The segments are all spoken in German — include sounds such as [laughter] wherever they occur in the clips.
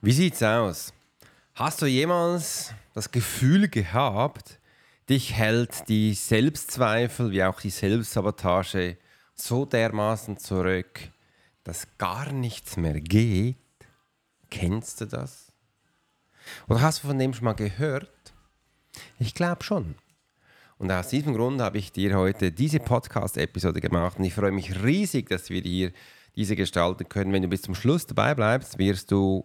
Wie sieht's aus? Hast du jemals das Gefühl gehabt, dich hält die Selbstzweifel wie auch die Selbstsabotage so dermaßen zurück, dass gar nichts mehr geht? Kennst du das? Oder hast du von dem schon mal gehört? Ich glaube schon. Und aus diesem Grund habe ich dir heute diese Podcast-Episode gemacht und ich freue mich riesig, dass wir hier diese gestalten können. Wenn du bis zum Schluss dabei bleibst, wirst du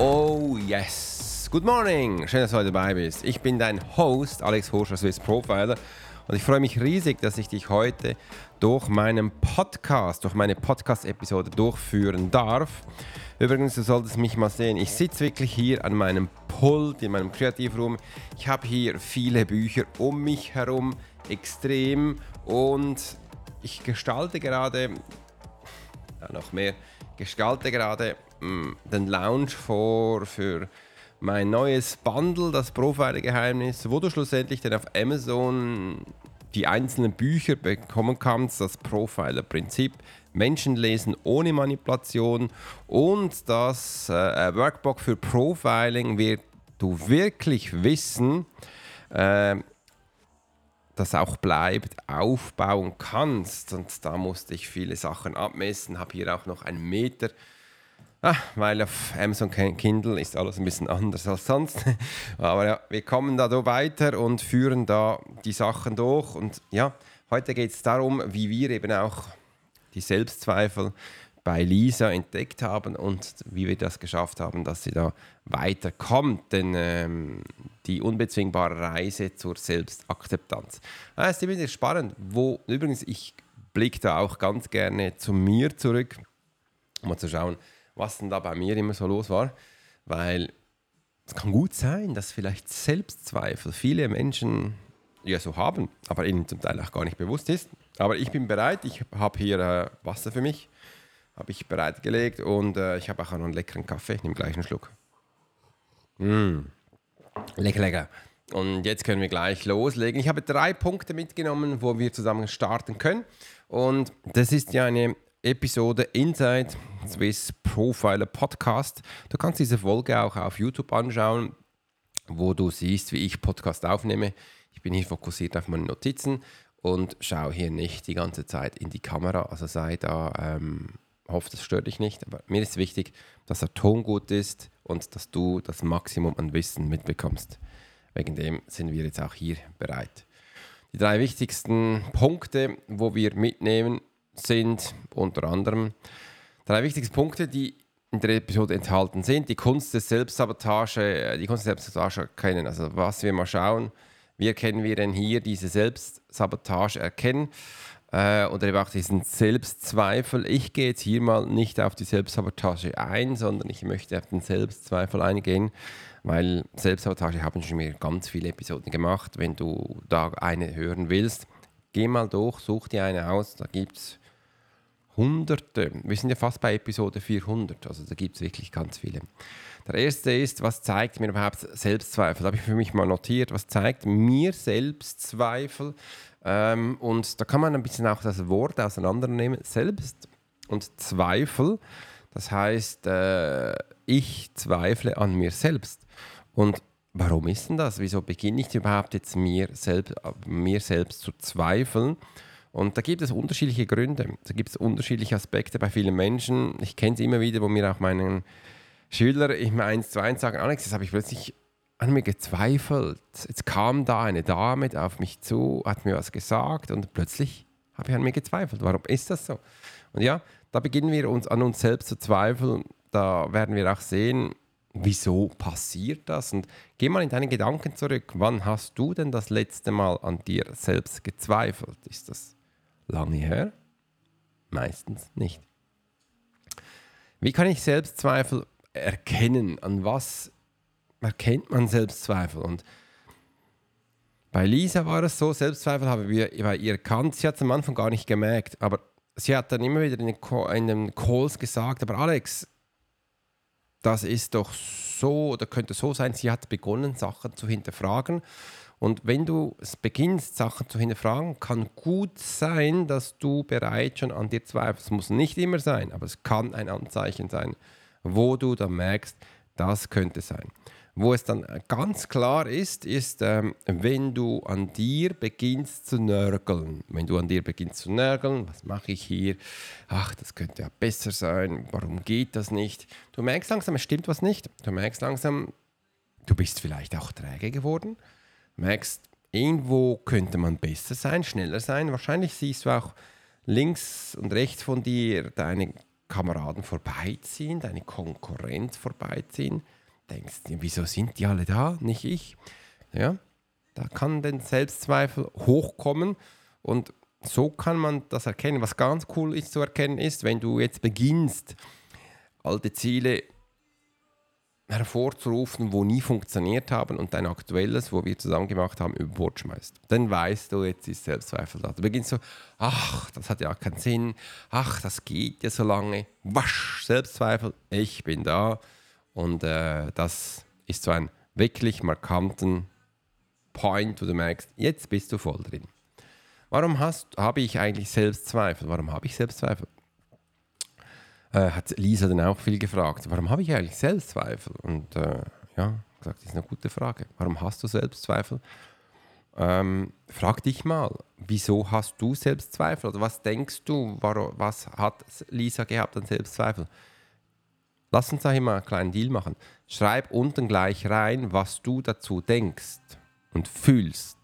Oh yes. Good morning. Schön, dass du heute dabei bist. Ich bin dein Host, Alex Horscher, Swiss Profiler. Und ich freue mich riesig, dass ich dich heute durch meinen Podcast, durch meine Podcast-Episode durchführen darf. Übrigens, du solltest mich mal sehen. Ich sitze wirklich hier an meinem Pult, in meinem Kreativraum. Ich habe hier viele Bücher um mich herum, extrem. Und ich gestalte gerade, ja, noch mehr, gestalte gerade den Launch vor für mein neues Bundle, das Profiler-Geheimnis, wo du schlussendlich dann auf Amazon die einzelnen Bücher bekommen kannst, das Profiler-Prinzip, Menschen lesen ohne Manipulation und das äh, Workbook für Profiling wird du wirklich wissen, äh, das auch bleibt, aufbauen kannst. Und da musste ich viele Sachen abmessen, habe hier auch noch einen Meter Ah, weil auf Amazon Kindle ist alles ein bisschen anders als sonst. [laughs] Aber ja, wir kommen da weiter und führen da die Sachen durch. Und ja, heute geht es darum, wie wir eben auch die Selbstzweifel bei Lisa entdeckt haben und wie wir das geschafft haben, dass sie da weiterkommt. Denn ähm, die unbezwingbare Reise zur Selbstakzeptanz. Das ist immer spannend. Wo, übrigens, ich blicke da auch ganz gerne zu mir zurück, um mal zu schauen, was denn da bei mir immer so los war, weil es kann gut sein, dass vielleicht Selbstzweifel viele Menschen ja so haben, aber ihnen zum Teil auch gar nicht bewusst ist. Aber ich bin bereit, ich habe hier äh, Wasser für mich, habe ich bereitgelegt und äh, ich habe auch noch einen leckeren Kaffee, ich nehme gleich einen Schluck. Mmh. Lecker, lecker. Und jetzt können wir gleich loslegen. Ich habe drei Punkte mitgenommen, wo wir zusammen starten können. Und das ist ja eine Episode Inside Swiss Profiler Podcast. Du kannst diese Folge auch auf YouTube anschauen, wo du siehst, wie ich Podcast aufnehme. Ich bin hier fokussiert auf meine Notizen und schaue hier nicht die ganze Zeit in die Kamera. Also sei da, ähm, hoffe, das stört dich nicht. Aber mir ist wichtig, dass der Ton gut ist und dass du das Maximum an Wissen mitbekommst. Wegen dem sind wir jetzt auch hier bereit. Die drei wichtigsten Punkte, wo wir mitnehmen, sind unter anderem drei wichtigste Punkte, die in der Episode enthalten sind. Die Kunst des Selbstsabotage, äh, die Kunst der Selbstsabotage erkennen. Also was wir mal schauen, wie erkennen wir denn hier diese Selbstsabotage erkennen äh, oder eben auch diesen Selbstzweifel. Ich gehe jetzt hier mal nicht auf die Selbstsabotage ein, sondern ich möchte auf den Selbstzweifel eingehen, weil Selbstsabotage haben schon mir ganz viele Episoden gemacht. Wenn du da eine hören willst, geh mal durch, such dir eine aus. Da gibt es Hunderte. Wir sind ja fast bei Episode 400, also da gibt es wirklich ganz viele. Der erste ist, was zeigt mir überhaupt Selbstzweifel? Da habe ich für mich mal notiert, was zeigt mir Selbstzweifel? Ähm, und da kann man ein bisschen auch das Wort auseinandernehmen. Selbst und Zweifel, das heißt, äh, ich zweifle an mir selbst. Und warum ist denn das? Wieso beginne ich überhaupt jetzt mir selbst, mir selbst zu zweifeln? Und da gibt es unterschiedliche Gründe. Da gibt es unterschiedliche Aspekte bei vielen Menschen. Ich kenne es immer wieder, wo mir auch meinen Schüler im 1 zu 1 sagen, Alex, jetzt habe ich plötzlich an mir gezweifelt. Jetzt kam da eine Dame auf mich zu, hat mir was gesagt und plötzlich habe ich an mir gezweifelt. Warum ist das so? Und ja, da beginnen wir uns an uns selbst zu zweifeln. Da werden wir auch sehen, wieso passiert das? Und geh mal in deine Gedanken zurück. Wann hast du denn das letzte Mal an dir selbst gezweifelt? Ist das lange her? Meistens nicht. Wie kann ich Selbstzweifel erkennen? An was erkennt man Selbstzweifel? Und bei Lisa war es so, Selbstzweifel haben wir bei ihr erkannt. Sie hat es am Anfang gar nicht gemerkt, aber sie hat dann immer wieder in den, in den Calls gesagt, aber Alex, das ist doch so oder könnte so sein, sie hat begonnen, Sachen zu hinterfragen. Und wenn du es beginnst, Sachen zu hinterfragen, kann gut sein, dass du bereits schon an dir zweifelst. Es muss nicht immer sein, aber es kann ein Anzeichen sein, wo du dann merkst, das könnte sein. Wo es dann ganz klar ist, ist, ähm, wenn du an dir beginnst zu nörgeln. Wenn du an dir beginnst zu nörgeln, was mache ich hier? Ach, das könnte ja besser sein. Warum geht das nicht? Du merkst langsam, es stimmt was nicht. Du merkst langsam, du bist vielleicht auch träge geworden. Du merkst, irgendwo könnte man besser sein, schneller sein. Wahrscheinlich siehst du auch links und rechts von dir deine Kameraden vorbeiziehen, deine Konkurrenz vorbeiziehen denkst, wieso sind die alle da, nicht ich? Ja, da kann den Selbstzweifel hochkommen und so kann man das erkennen. Was ganz cool ist zu erkennen ist, wenn du jetzt beginnst, alte Ziele hervorzurufen, wo nie funktioniert haben und dein aktuelles, wo wir zusammen gemacht haben, über Bord schmeißt. Dann weißt du, jetzt ist Selbstzweifel da. Du beginnst so, ach, das hat ja keinen Sinn, ach, das geht ja so lange, wasch, Selbstzweifel, ich bin da und äh, das ist so ein wirklich markanten Point, wo du merkst, jetzt bist du voll drin. Warum habe ich eigentlich Selbstzweifel? Warum habe ich Selbstzweifel? Äh, hat Lisa dann auch viel gefragt. Warum habe ich eigentlich Selbstzweifel? Und äh, ja, gesagt, das ist eine gute Frage. Warum hast du Selbstzweifel? Ähm, frag dich mal, wieso hast du Selbstzweifel? Oder was denkst du, warum, was hat Lisa gehabt an Selbstzweifel? Lass uns da mal einen kleinen Deal machen. Schreib unten gleich rein, was du dazu denkst und fühlst,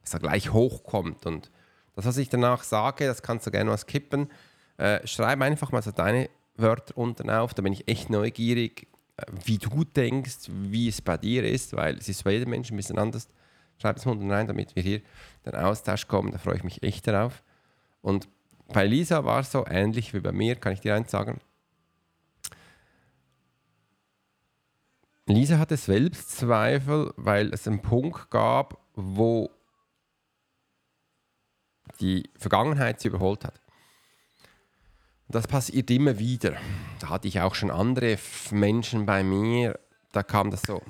was da gleich hochkommt. Und das, was ich danach sage, das kannst du gerne mal skippen. Äh, schreib einfach mal so deine Wörter unten auf, da bin ich echt neugierig, äh, wie du denkst, wie es bei dir ist, weil es ist bei jedem Menschen ein bisschen anders. Schreib es unten rein, damit wir hier in den Austausch kommen, da freue ich mich echt darauf. Und bei Lisa war es so ähnlich wie bei mir, kann ich dir eins sagen Lisa hatte Selbstzweifel, weil es einen Punkt gab, wo die Vergangenheit sie überholt hat. Das passiert immer wieder. Da hatte ich auch schon andere Menschen bei mir, da kam das so.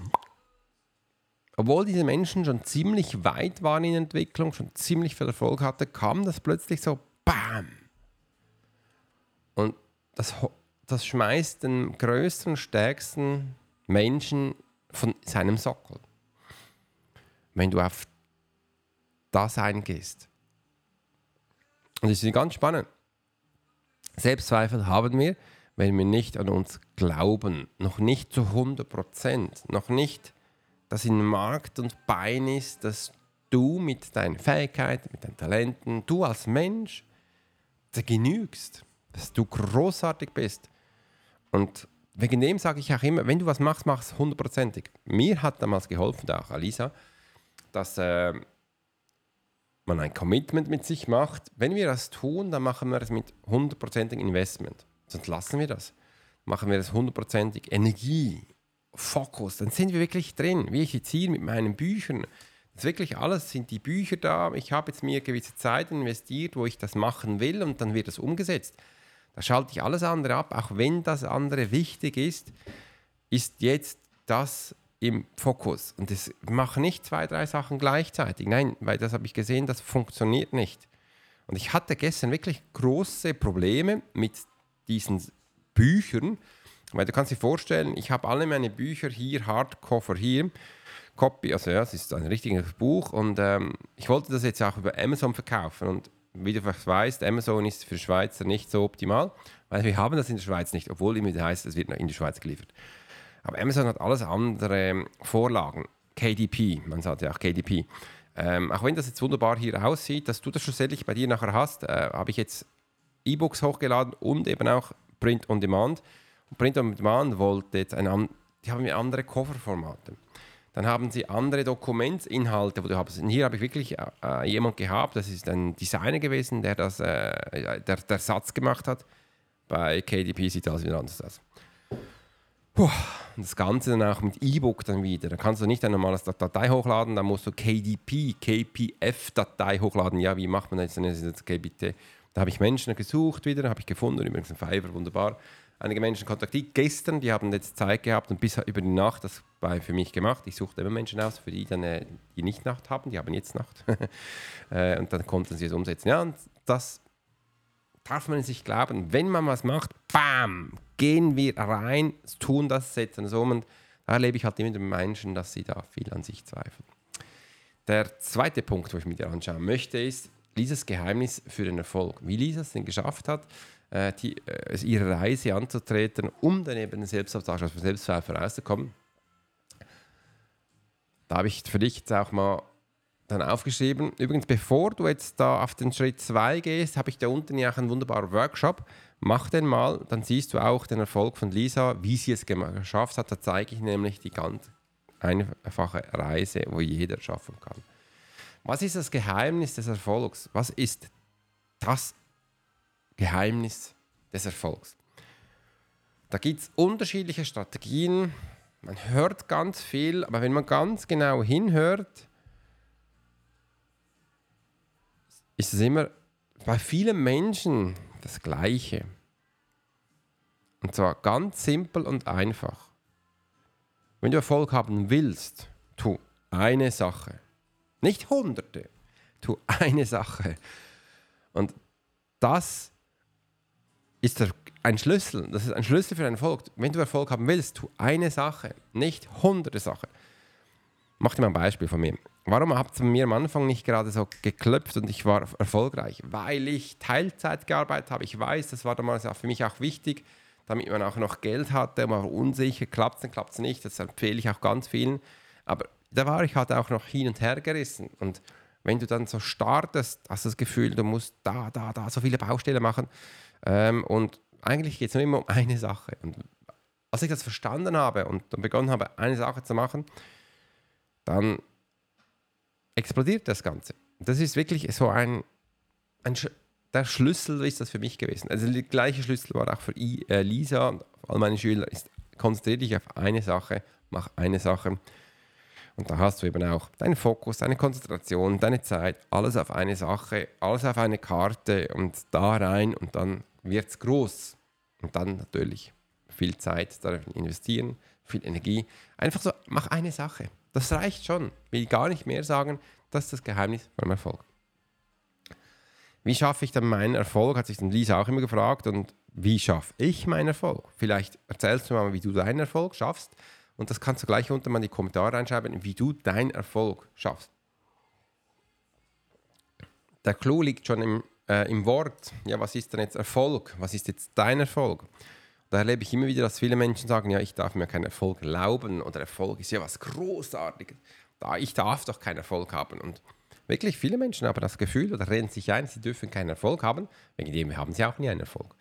Obwohl diese Menschen schon ziemlich weit waren in Entwicklung, schon ziemlich viel Erfolg hatten, kam das plötzlich so BAM! Und das, das schmeißt den größten, stärksten Menschen von seinem Sockel. Wenn du auf das eingehst. Und das ist ganz spannend. Selbstzweifel haben wir, wenn wir nicht an uns glauben, noch nicht zu 100 Prozent, noch nicht, dass in Markt und Bein ist, dass du mit deinen Fähigkeiten, mit deinen Talenten, du als Mensch, genügst, dass du großartig bist. Und wegen dem sage ich auch immer, wenn du was machst, mach es hundertprozentig. Mir hat damals geholfen, auch Alisa, dass äh, man ein Commitment mit sich macht. Wenn wir das tun, dann machen wir es mit hundertprozentigem Investment. Sonst lassen wir das. Machen wir das hundertprozentig Energie, Fokus, dann sind wir wirklich drin. Wie ich jetzt hier mit meinen Büchern. Das ist wirklich alles, sind die Bücher da. Ich habe jetzt mir gewisse Zeit investiert, wo ich das machen will und dann wird das umgesetzt. Da schalte ich alles andere ab, auch wenn das andere wichtig ist, ist jetzt das im Fokus. Und das mache nicht zwei, drei Sachen gleichzeitig. Nein, weil das habe ich gesehen, das funktioniert nicht. Und ich hatte gestern wirklich große Probleme mit diesen Büchern, weil du kannst dir vorstellen, ich habe alle meine Bücher hier, Hardcover hier, Copy, also ja, es ist ein richtiges Buch und ähm, ich wollte das jetzt auch über Amazon verkaufen und wie du weißt, Amazon ist für Schweizer nicht so optimal, weil wir haben das in der Schweiz nicht, obwohl immer heißt, es wird in die Schweiz geliefert. Aber Amazon hat alles andere Vorlagen. KDP, man sagt ja auch KDP. Ähm, auch wenn das jetzt wunderbar hier aussieht, dass du das schlussendlich bei dir nachher hast, äh, habe ich jetzt E-Books hochgeladen und eben auch Print on Demand. Und Print on Demand wollte jetzt ein, die haben andere Coverformate. Dann haben sie andere Dokumentsinhalte, wo du hast. Und hier habe ich wirklich äh, äh jemand gehabt, das ist ein Designer gewesen, der das, äh, der, der Satz gemacht hat. Bei KDP sieht alles wieder anders aus. Puh. Und das Ganze dann auch mit E-Book dann wieder. Da kannst du nicht ein normales Datei hochladen, da musst du KDP, KPF-Datei hochladen. Ja, wie macht man das? Dann ist. Da habe ich Menschen gesucht wieder, habe ich gefunden, übrigens ein Fiverr, wunderbar. Einige Menschen kontaktiert gestern, die haben jetzt Zeit gehabt und bis über die Nacht das bei, für mich gemacht. Ich suchte immer Menschen aus, für die dann äh, die nicht Nacht haben, die haben jetzt Nacht. [laughs] äh, und dann konnten sie es umsetzen. Ja, und das darf man sich glauben. Wenn man was macht, bam, gehen wir rein, tun das, setzen es um. Und da erlebe ich halt immer den Menschen, dass sie da viel an sich zweifeln. Der zweite Punkt, wo ich mir dir anschauen möchte, ist Lisas Geheimnis für den Erfolg. Wie Lisa es denn geschafft hat, äh, die, äh, ihre Reise anzutreten, um dann eben Selbstsabotage, also Selbstzweifel rauszukommen. Da habe ich für dich jetzt auch mal dann aufgeschrieben. Übrigens, bevor du jetzt da auf den Schritt 2 gehst, habe ich da unten ja auch einen wunderbaren Workshop. Mach den mal, dann siehst du auch den Erfolg von Lisa, wie sie es geschafft hat. Da zeige ich nämlich die ganz einfache Reise, wo jeder schaffen kann. Was ist das Geheimnis des Erfolgs? Was ist das Geheimnis des Erfolgs? Da gibt es unterschiedliche Strategien. Man hört ganz viel, aber wenn man ganz genau hinhört, ist es immer bei vielen Menschen das Gleiche. Und zwar ganz simpel und einfach. Wenn du Erfolg haben willst, tu eine Sache. Nicht hunderte. Tu eine Sache. Und das ist der, ein Schlüssel. Das ist ein Schlüssel für einen Erfolg. Wenn du Erfolg haben willst, tu eine Sache. Nicht hunderte Sachen. Mach dir mal ein Beispiel von mir. Warum hat es mir am Anfang nicht gerade so geklopft und ich war erfolgreich? Weil ich Teilzeit gearbeitet habe. Ich weiß, das war damals auch für mich auch wichtig, damit man auch noch Geld hatte. Man war unsicher, klappt es, klappt es nicht. Das empfehle ich auch ganz vielen. Aber da war ich halt auch noch hin und her gerissen. Und wenn du dann so startest, hast du das Gefühl, du musst da, da, da so viele Baustellen machen. Ähm, und eigentlich geht es nur immer um eine Sache. Und als ich das verstanden habe und dann begonnen habe, eine Sache zu machen, dann explodiert das Ganze. Das ist wirklich so ein, ein der Schlüssel ist das für mich gewesen. Also der gleiche Schlüssel war auch für I, äh, Lisa und all meine Schüler. Ist, konzentriere dich auf eine Sache, mach eine Sache. Und da hast du eben auch deinen Fokus, deine Konzentration, deine Zeit, alles auf eine Sache, alles auf eine Karte und da rein und dann wird es groß. Und dann natürlich viel Zeit darin investieren, viel Energie. Einfach so, mach eine Sache. Das reicht schon. Will gar nicht mehr sagen. Das ist das Geheimnis von Erfolg. Wie schaffe ich dann meinen Erfolg? Hat sich dann Lisa auch immer gefragt. Und wie schaffe ich meinen Erfolg? Vielleicht erzählst du mal, wie du deinen Erfolg schaffst. Und das kannst du gleich unten mal in die Kommentare reinschreiben, wie du deinen Erfolg schaffst. Der Clou liegt schon im, äh, im Wort. Ja, was ist denn jetzt Erfolg? Was ist jetzt dein Erfolg? Da erlebe ich immer wieder, dass viele Menschen sagen, ja, ich darf mir keinen Erfolg erlauben oder Erfolg ist ja was Großartiges. Da, ich darf doch keinen Erfolg haben. Und wirklich viele Menschen haben das Gefühl oder reden sich ein, sie dürfen keinen Erfolg haben. Wegen dem haben sie auch nie einen Erfolg.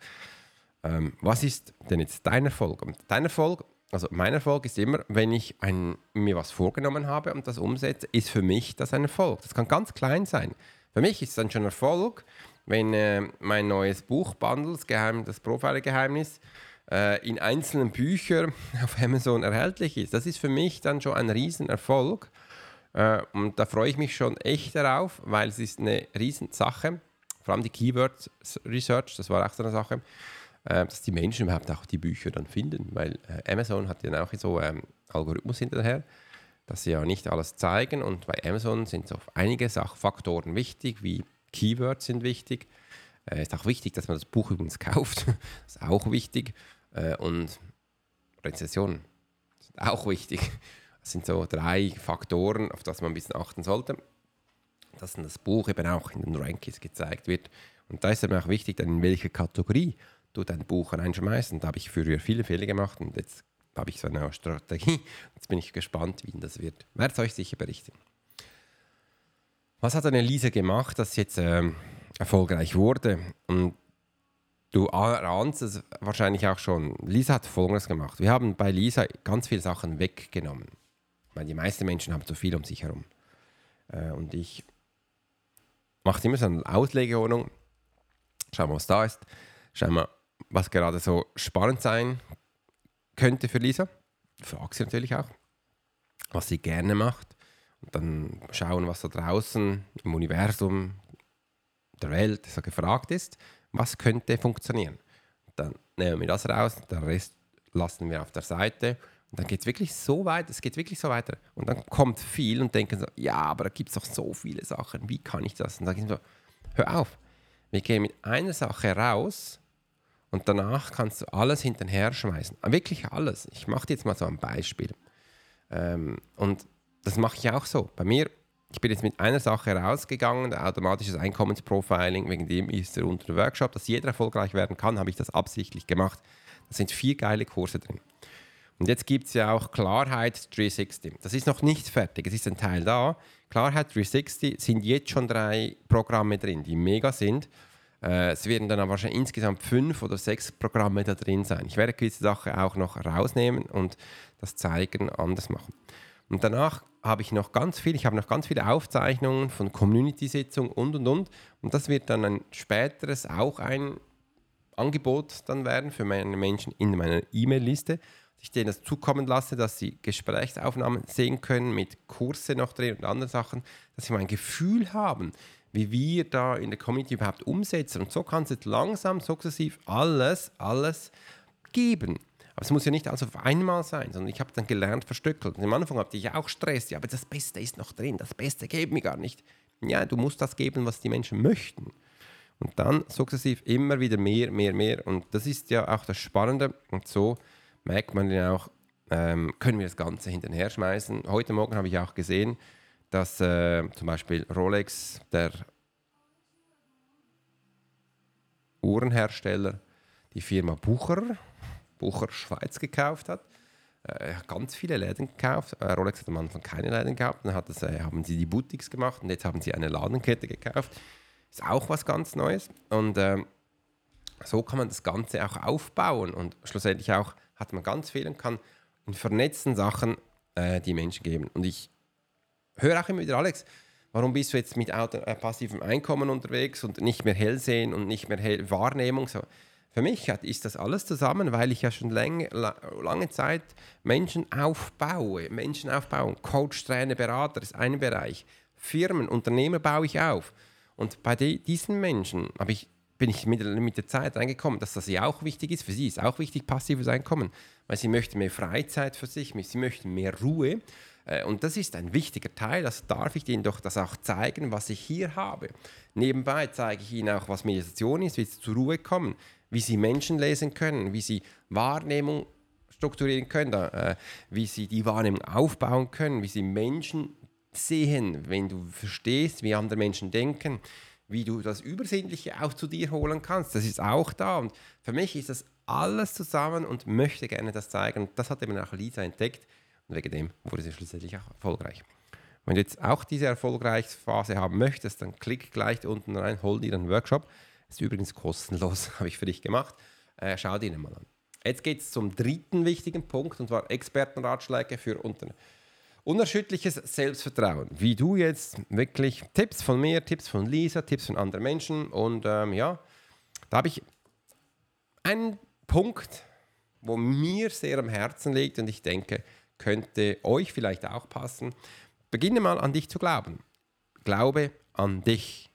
Ähm, was ist denn jetzt dein Erfolg? Und dein Erfolg, also mein Erfolg ist immer, wenn ich ein, mir was vorgenommen habe und das umsetze, ist für mich das ein Erfolg. Das kann ganz klein sein. Für mich ist es dann schon Erfolg, wenn äh, mein neues Buch Bundles, Geheim, das Profiler-Geheimnis, äh, in einzelnen Büchern [laughs] auf Amazon erhältlich ist. Das ist für mich dann schon ein Riesenerfolg. Äh, und da freue ich mich schon echt darauf, weil es ist eine Riesensache. Vor allem die Keyword Research, das war auch so eine Sache, äh, dass die Menschen überhaupt auch die Bücher dann finden. Weil äh, Amazon hat ja auch so ähm, Algorithmus hinterher, dass sie ja nicht alles zeigen. Und bei Amazon sind so einige Sachfaktoren wichtig, wie Keywords sind wichtig. Äh, ist auch wichtig, dass man das Buch übrigens kauft. das [laughs] ist auch wichtig. Äh, und Rezessionen sind auch wichtig. Das sind so drei Faktoren, auf das man ein bisschen achten sollte, dass das Buch eben auch in den Rankings gezeigt wird. Und da ist eben auch wichtig, dann in welche Kategorie du dein Buch reinschmeißt. Und da habe ich früher viele Fehler gemacht und jetzt habe ich so eine Strategie. [laughs] Jetzt bin ich gespannt, wie das wird. Werde es euch sicher berichten. Was hat eine Lisa gemacht, dass sie jetzt ähm, erfolgreich wurde? Und du ahnst es wahrscheinlich auch schon. Lisa hat Folgendes gemacht. Wir haben bei Lisa ganz viele Sachen weggenommen. Weil die meisten Menschen haben zu viel um sich herum. Äh, und ich mache immer so eine Auslegeordnung. Schauen wir, was da ist. Schauen wir, was gerade so spannend sein könnte für Lisa. Frag sie natürlich auch, was sie gerne macht. Und dann schauen, was da draußen im Universum, der Welt so gefragt ist. Was könnte funktionieren? Dann nehmen wir das raus, den Rest lassen wir auf der Seite. Und dann geht es wirklich so weit, es geht wirklich so weiter. Und dann kommt viel und denken so, ja, aber da gibt es doch so viele Sachen, wie kann ich das? Und dann ich so, hör auf, wir gehen mit einer Sache raus und danach kannst du alles hinterher schmeißen. Wirklich alles. Ich mache dir jetzt mal so ein Beispiel. Ähm, und das mache ich auch so. Bei mir, ich bin jetzt mit einer Sache rausgegangen, automatisches Einkommensprofiling, wegen dem ist er unter dem Workshop, dass jeder erfolgreich werden kann, habe ich das absichtlich gemacht. Da sind vier geile Kurse drin. Und jetzt gibt es ja auch Klarheit 360. Das ist noch nicht fertig, es ist ein Teil da. Klarheit 360 sind jetzt schon drei Programme drin, die mega sind. Äh, es werden dann aber wahrscheinlich insgesamt fünf oder sechs Programme da drin sein. Ich werde gewisse Sachen auch noch rausnehmen und das zeigen, anders machen. Und danach habe ich noch ganz viel, ich habe noch ganz viele Aufzeichnungen von Community-Sitzungen und und und. Und das wird dann ein späteres auch ein Angebot dann werden für meine Menschen in meiner E-Mail-Liste. Ich denen das zukommen lasse, dass sie Gesprächsaufnahmen sehen können mit Kurse noch drin und anderen Sachen, dass sie mal ein Gefühl haben, wie wir da in der Community überhaupt umsetzen. Und so kann es jetzt langsam, sukzessiv alles, alles geben. Aber es muss ja nicht alles auf einmal sein, sondern ich habe dann gelernt, verstückelt. Und am Anfang hatte ich auch Stress, ja, aber das Beste ist noch drin, das Beste geben mir gar nicht. Ja, du musst das geben, was die Menschen möchten. Und dann sukzessiv immer wieder mehr, mehr, mehr. Und das ist ja auch das Spannende. Und so merkt man ja auch, ähm, können wir das Ganze hinterher schmeißen. Heute Morgen habe ich auch gesehen, dass äh, zum Beispiel Rolex, der Uhrenhersteller, die Firma Bucher, Bucher Schweiz gekauft hat. Äh, ganz viele Läden gekauft. Äh, Rolex hat am Anfang keine Läden gehabt. Dann hat das, äh, haben sie die Boutiques gemacht und jetzt haben sie eine Ladenkette gekauft. Ist auch was ganz Neues. Und ähm, so kann man das Ganze auch aufbauen und schlussendlich auch hat man ganz viel und kann in vernetzten Sachen äh, die Menschen geben. Und ich höre auch immer wieder, Alex, warum bist du jetzt mit passivem Einkommen unterwegs und nicht mehr Hellsehen und nicht mehr Hell Wahrnehmung? So. Für mich hat, ist das alles zusammen, weil ich ja schon lang, la, lange Zeit Menschen aufbaue. Menschen aufbauen. Coach, Trainer, Berater ist ein Bereich. Firmen, Unternehmer baue ich auf. Und bei die, diesen Menschen ich, bin ich mit, mit der Zeit reingekommen, dass das ja auch wichtig ist. Für sie ist auch wichtig, passives Einkommen, weil sie möchten mehr Freizeit für sich, sie möchten mehr Ruhe. Äh, und das ist ein wichtiger Teil, also darf ich Ihnen doch das auch zeigen, was ich hier habe. Nebenbei zeige ich Ihnen auch, was Meditation ist, wie Sie zur Ruhe kommen, wie Sie Menschen lesen können, wie Sie Wahrnehmung strukturieren können, äh, wie Sie die Wahrnehmung aufbauen können, wie Sie Menschen sehen, wenn du verstehst, wie andere Menschen denken, wie du das Übersinnliche auch zu dir holen kannst. Das ist auch da. Und für mich ist das alles zusammen und möchte gerne das zeigen. Das hat eben auch Lisa entdeckt. Und wegen dem wurde sie schlussendlich auch erfolgreich. Wenn du jetzt auch diese Erfolgreichsphase haben möchtest, dann klick gleich unten rein, hol dir einen Workshop. Ist übrigens kostenlos, [laughs] habe ich für dich gemacht. Äh, schau dir mal an. Jetzt geht es zum dritten wichtigen Punkt, und zwar Expertenratschläge für Unternehmen. Unerschütterliches Selbstvertrauen. Wie du jetzt wirklich Tipps von mir, Tipps von Lisa, Tipps von anderen Menschen. Und ähm, ja, da habe ich einen Punkt, wo mir sehr am Herzen liegt und ich denke, könnte euch vielleicht auch passen. Beginne mal an dich zu glauben. Glaube an dich.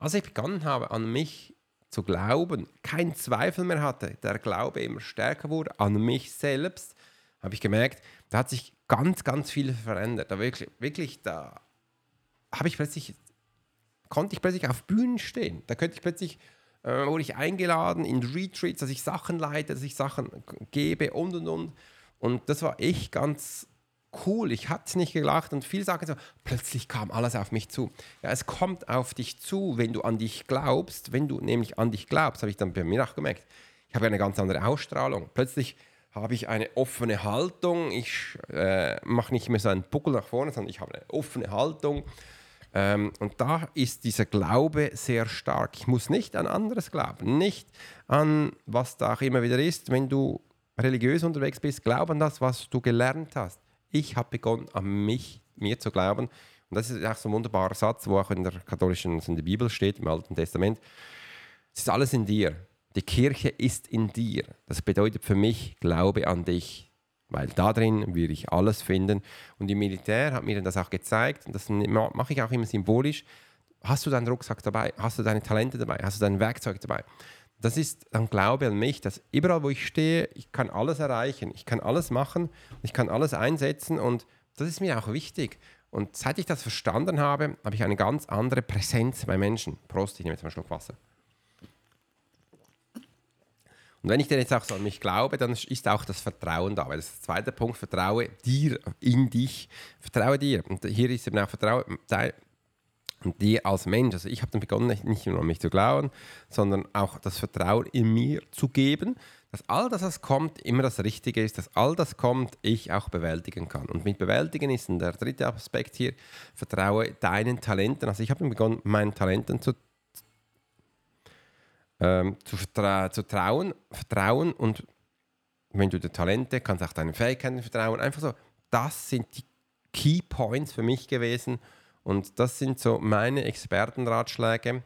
Als ich begonnen habe, an mich zu glauben, keinen Zweifel mehr hatte, der Glaube immer stärker wurde, an mich selbst, habe ich gemerkt, da hat sich ganz, ganz viel verändert. Da wirklich, wirklich, da habe ich plötzlich, konnte ich plötzlich auf Bühnen stehen. Da könnte ich plötzlich, äh, wurde ich eingeladen in Retreats, dass ich Sachen leite, dass ich Sachen gebe und und und. Und das war echt ganz cool. Ich hatte es nicht gelacht und viele sagen so, plötzlich kam alles auf mich zu. Ja, es kommt auf dich zu, wenn du an dich glaubst. Wenn du nämlich an dich glaubst, habe ich dann bei mir auch gemerkt, ich habe eine ganz andere Ausstrahlung. Plötzlich habe ich eine offene Haltung. Ich äh, mache nicht mehr so einen Buckel nach vorne, sondern ich habe eine offene Haltung. Ähm, und da ist dieser Glaube sehr stark. Ich muss nicht an anderes glauben, nicht an was da auch immer wieder ist. Wenn du religiös unterwegs bist, glaub an das, was du gelernt hast. Ich habe begonnen, an mich, mir zu glauben. Und das ist auch so ein wunderbarer Satz, wo auch in der katholischen, in der Bibel steht, im Alten Testament. Es ist alles in dir. Die Kirche ist in dir. Das bedeutet für mich, glaube an dich, weil da drin will ich alles finden. Und im Militär hat mir das auch gezeigt, und das mache ich auch immer symbolisch. Hast du deinen Rucksack dabei? Hast du deine Talente dabei? Hast du dein Werkzeug dabei? Das ist dann Glaube an mich, dass überall, wo ich stehe, ich kann alles erreichen, ich kann alles machen, ich kann alles einsetzen und das ist mir auch wichtig. Und seit ich das verstanden habe, habe ich eine ganz andere Präsenz bei Menschen. Prost, ich nehme jetzt mal einen Schluck Wasser. Und wenn ich denn jetzt auch so an mich glaube, dann ist auch das Vertrauen da. Weil das ist der zweite Punkt, vertraue dir in dich, vertraue dir. Und hier ist eben auch Vertrauen dir als Mensch. Also ich habe dann begonnen, nicht nur an mich zu glauben, sondern auch das Vertrauen in mir zu geben, dass all das, was kommt, immer das Richtige ist, dass all das kommt, ich auch bewältigen kann. Und mit bewältigen ist der dritte Aspekt hier, vertraue deinen Talenten. Also ich habe begonnen, meinen Talenten zu ähm, zu, vertra zu trauen, vertrauen und wenn du die Talente, kannst auch deinen Fähigkeiten vertrauen. Einfach so, das sind die Key Points für mich gewesen und das sind so meine Expertenratschläge,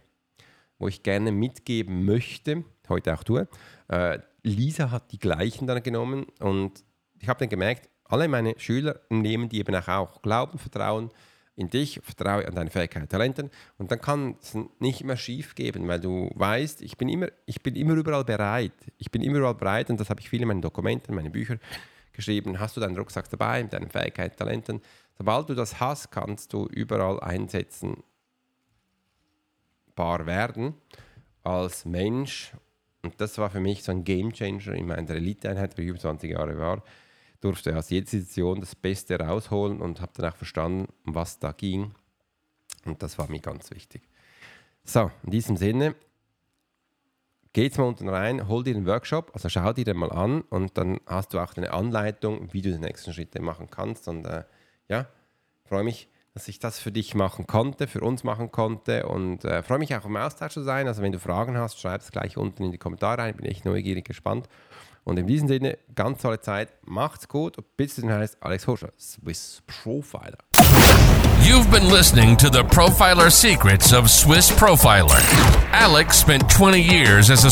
wo ich gerne mitgeben möchte, heute auch tue. Äh, Lisa hat die gleichen dann genommen und ich habe dann gemerkt, alle meine Schüler nehmen die eben auch, Glauben, Vertrauen, in dich, vertraue an deine Fähigkeiten, Talenten und dann kann es nicht mehr schief geben, weil du weißt, ich bin immer, ich bin immer überall bereit. Ich bin immer überall bereit und das habe ich viel in meinen Dokumenten, in meinen Büchern geschrieben. Hast du deinen Rucksack dabei mit deinen Fähigkeiten, Talenten? Sobald du das hast, kannst du überall einsetzen, bar werden als Mensch. Und das war für mich so ein Game Changer in meiner Elite-Einheit, wo ich über 20 Jahre war durfte aus jeder Situation das Beste rausholen und habe dann auch verstanden, was da ging. Und das war mir ganz wichtig. So, in diesem Sinne, geht's mal unten rein, hol dir den Workshop, also schau dir den mal an und dann hast du auch eine Anleitung, wie du die nächsten Schritte machen kannst. Und äh, ja, freue mich, dass ich das für dich machen konnte, für uns machen konnte und äh, freue mich auch im Austausch zu sein. Also wenn du Fragen hast, schreib es gleich unten in die Kommentare rein, bin echt neugierig gespannt. Und in diesem Sinne, ganz tolle Zeit, macht's gut und bis zum heißt Alex Hoscher, Swiss Profiler. You've been listening to the Profiler Secrets of Swiss Profiler. Alex spent 20 years as a